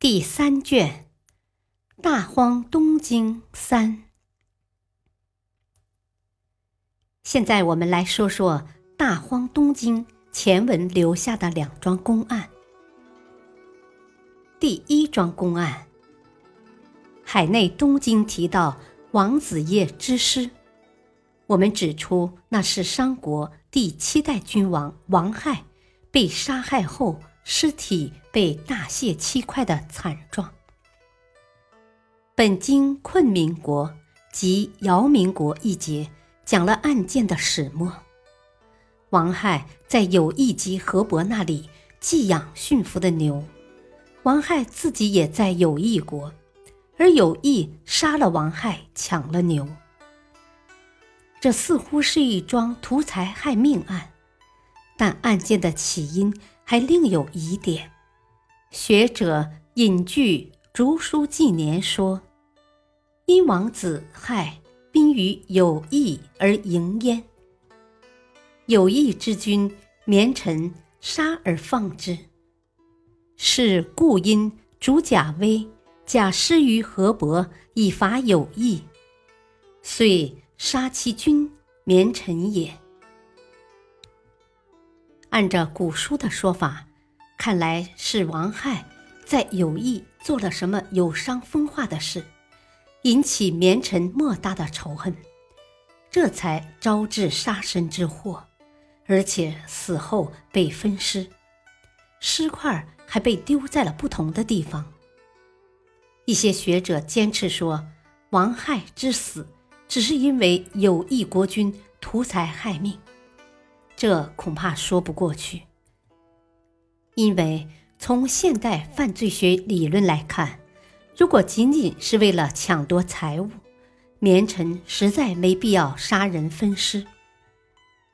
第三卷《大荒东经三》。现在我们来说说大荒东经前文留下的两桩公案。第一桩公案，海内东经提到王子业之师，我们指出那是商国第七代君王王亥被杀害后。尸体被大卸七块的惨状。本经困民国及姚民国一节讲了案件的始末。王亥在有意及河伯那里寄养驯服的牛，王亥自己也在有意国，而有意杀了王亥，抢了牛。这似乎是一桩图财害命案，但案件的起因。还另有疑点。学者引据《竹书纪年》说：“因王子亥宾于有义而迎焉，有义之君绵臣杀而放之，是故因主贾威假施于河伯以伐有义，遂杀其君绵臣也。”按照古书的说法，看来是王亥在有意做了什么有伤风化的事，引起绵臣莫大的仇恨，这才招致杀身之祸，而且死后被分尸，尸块还被丢在了不同的地方。一些学者坚持说，王亥之死只是因为有意国君图财害命。这恐怕说不过去，因为从现代犯罪学理论来看，如果仅仅是为了抢夺财物，绵臣实在没必要杀人分尸，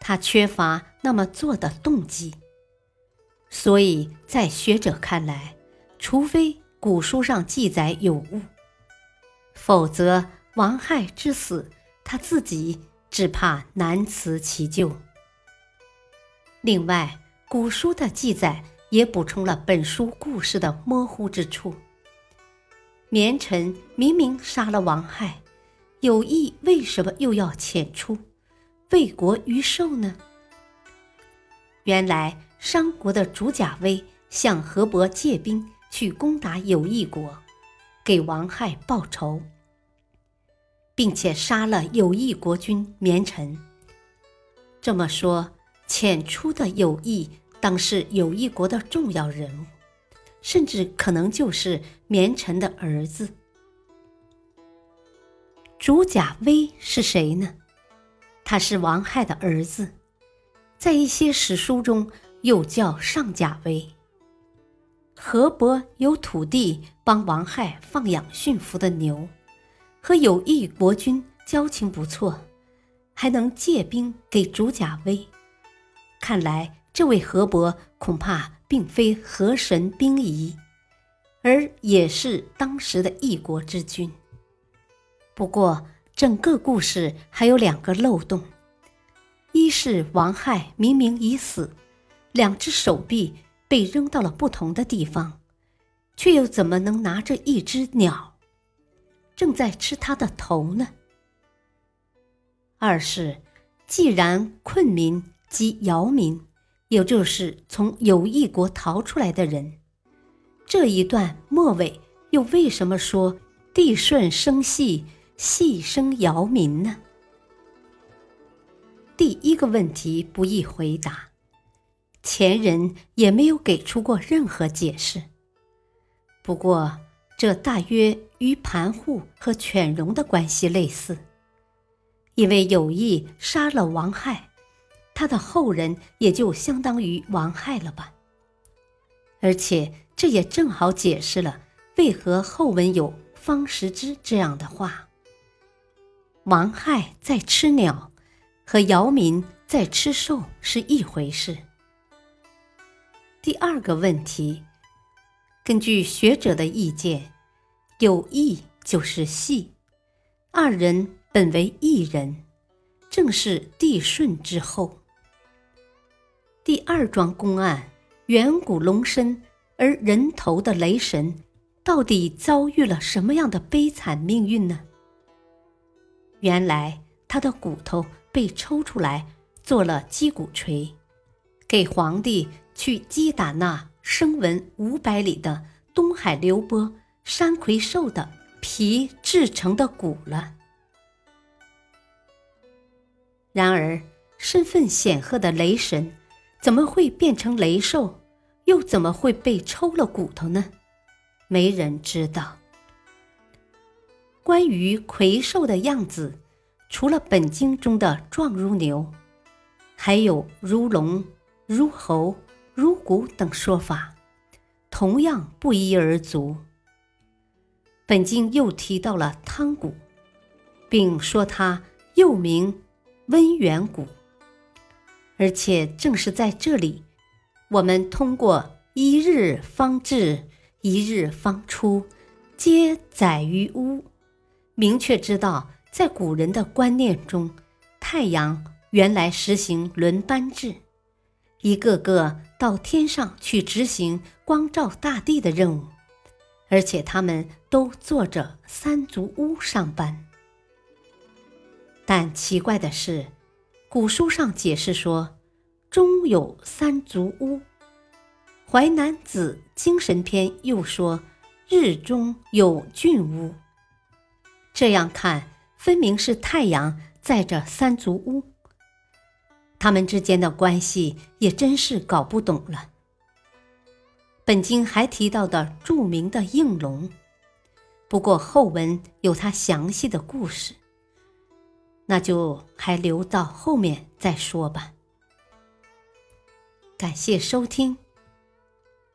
他缺乏那么做的动机。所以在学者看来，除非古书上记载有误，否则王亥之死，他自己只怕难辞其咎。另外，古书的记载也补充了本书故事的模糊之处。绵臣明明杀了王亥，有意为什么又要遣出，为国于寿呢？原来商国的主贾威向河伯借兵去攻打有意国，给王亥报仇，并且杀了有意国君绵臣。这么说。遣出的有意当是有意国的重要人物，甚至可能就是绵臣的儿子。主贾威是谁呢？他是王亥的儿子，在一些史书中又叫上贾威。河伯有土地帮王亥放养驯服的牛，和有意国君交情不错，还能借兵给主贾威。看来，这位河伯恐怕并非河神兵仪，而也是当时的一国之君。不过，整个故事还有两个漏洞：一是王亥明明已死，两只手臂被扔到了不同的地方，却又怎么能拿着一只鸟，正在吃他的头呢？二是，既然困民。即姚民，也就是从有意国逃出来的人。这一段末尾又为什么说地顺生细，细生姚民呢？第一个问题不易回答，前人也没有给出过任何解释。不过，这大约与盘户和犬戎的关系类似，因为有意杀了王亥。他的后人也就相当于王亥了吧。而且这也正好解释了为何后文有方识之这样的话：王亥在吃鸟，和姚民在吃兽是一回事。第二个问题，根据学者的意见，有义就是系，二人本为一人，正是帝舜之后。第二桩公案，远古龙身而人头的雷神，到底遭遇了什么样的悲惨命运呢？原来他的骨头被抽出来做了击鼓锤，给皇帝去击打那声闻五百里的东海流波山葵兽的皮制成的鼓了。然而，身份显赫的雷神。怎么会变成雷兽？又怎么会被抽了骨头呢？没人知道。关于魁兽的样子，除了本经中的状如牛，还有如龙、如猴、如骨等说法，同样不一而足。本经又提到了汤谷，并说它又名温元谷。而且正是在这里，我们通过“一日方至，一日方出，皆载于屋”，明确知道，在古人的观念中，太阳原来实行轮班制，一个个到天上去执行光照大地的任务，而且他们都坐着三足乌上班。但奇怪的是。古书上解释说，中有三足乌。《淮南子·精神篇》又说，日中有俊乌。这样看，分明是太阳载着三足乌。他们之间的关系也真是搞不懂了。本经还提到的著名的应龙，不过后文有他详细的故事。那就还留到后面再说吧。感谢收听，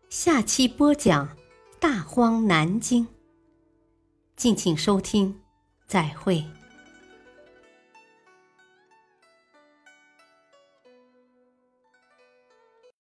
下期播讲《大荒南经》，敬请收听，再会。